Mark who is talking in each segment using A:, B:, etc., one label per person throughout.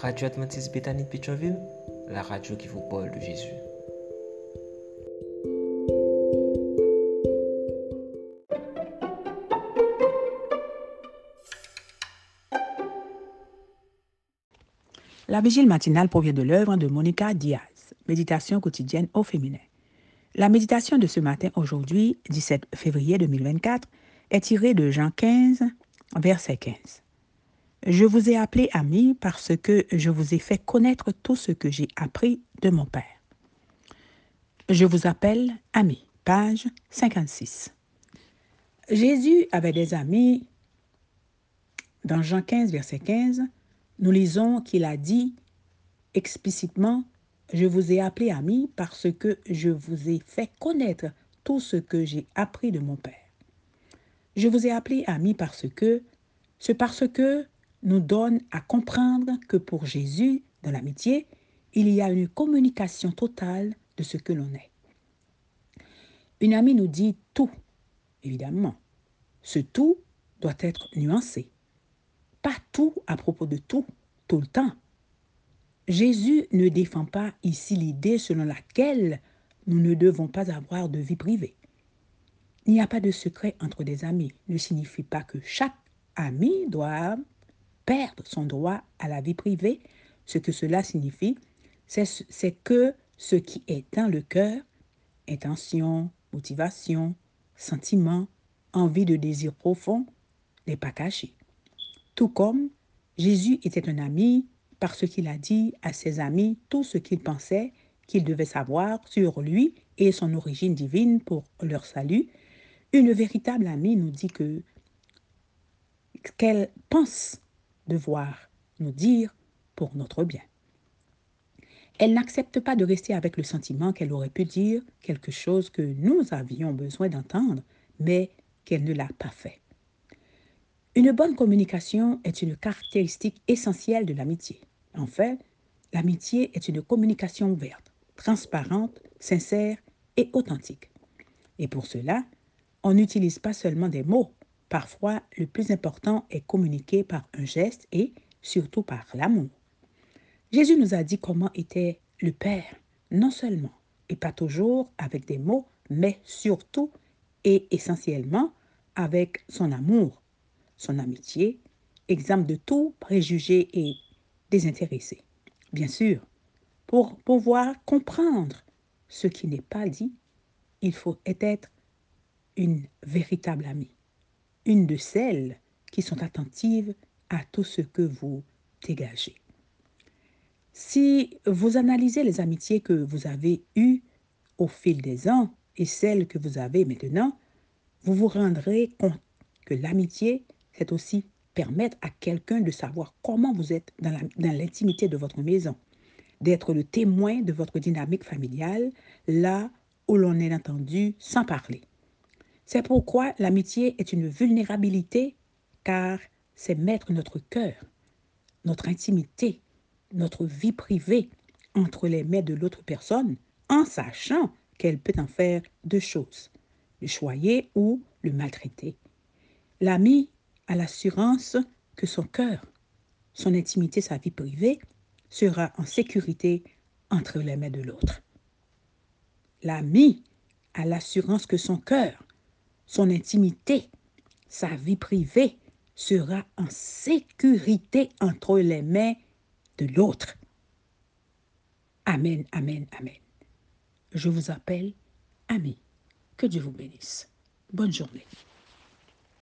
A: Radio Adventiste Bethany de Pétionville, la radio qui vous parle de Jésus.
B: La vigile matinale provient de l'œuvre de Monica Diaz, Méditation quotidienne au féminin. La méditation de ce matin, aujourd'hui, 17 février 2024, est tirée de Jean 15, verset 15. Je vous ai appelé amis parce que je vous ai fait connaître tout ce que j'ai appris de mon Père. Je vous appelle amis, page 56. Jésus avait des amis. Dans Jean 15, verset 15, nous lisons qu'il a dit explicitement, Je vous ai appelé amis parce que je vous ai fait connaître tout ce que j'ai appris de mon Père. Je vous ai appelé amis parce que, c'est parce que nous donne à comprendre que pour Jésus, dans l'amitié, il y a une communication totale de ce que l'on est. Une amie nous dit tout, évidemment. Ce tout doit être nuancé. Pas tout à propos de tout, tout le temps. Jésus ne défend pas ici l'idée selon laquelle nous ne devons pas avoir de vie privée. Il n'y a pas de secret entre des amis ne signifie pas que chaque ami doit perdre son droit à la vie privée. Ce que cela signifie, c'est que ce qui est dans le cœur, intention, motivation, sentiment, envie de désir profond, n'est pas caché. Tout comme Jésus était un ami parce qu'il a dit à ses amis tout ce qu'il pensait qu'ils devaient savoir sur lui et son origine divine pour leur salut, une véritable amie nous dit que qu'elle pense devoir nous dire pour notre bien. Elle n'accepte pas de rester avec le sentiment qu'elle aurait pu dire quelque chose que nous avions besoin d'entendre, mais qu'elle ne l'a pas fait. Une bonne communication est une caractéristique essentielle de l'amitié. En fait, l'amitié est une communication ouverte, transparente, sincère et authentique. Et pour cela, on n'utilise pas seulement des mots, Parfois, le plus important est communiqué par un geste et surtout par l'amour. Jésus nous a dit comment était le Père, non seulement et pas toujours avec des mots, mais surtout et essentiellement avec son amour, son amitié, exemple de tout préjugé et désintéressé. Bien sûr, pour pouvoir comprendre ce qui n'est pas dit, il faut être une véritable amie une de celles qui sont attentives à tout ce que vous dégagez. Si vous analysez les amitiés que vous avez eues au fil des ans et celles que vous avez maintenant, vous vous rendrez compte que l'amitié, c'est aussi permettre à quelqu'un de savoir comment vous êtes dans l'intimité de votre maison, d'être le témoin de votre dynamique familiale là où l'on est entendu sans parler. C'est pourquoi l'amitié est une vulnérabilité, car c'est mettre notre cœur, notre intimité, notre vie privée entre les mains de l'autre personne, en sachant qu'elle peut en faire deux choses, le choyer ou le maltraiter. L'ami a l'assurance que son cœur, son intimité, sa vie privée sera en sécurité entre les mains de l'autre. L'ami a l'assurance que son cœur, son intimité, sa vie privée sera en sécurité entre les mains de l'autre. Amen, amen, amen. Je vous appelle ami. Que Dieu vous bénisse. Bonne journée.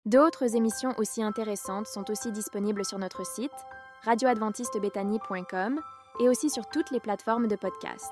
C: D'autres émissions aussi intéressantes sont aussi disponibles sur notre site radioadventistebethany.com et aussi sur toutes les plateformes de podcast.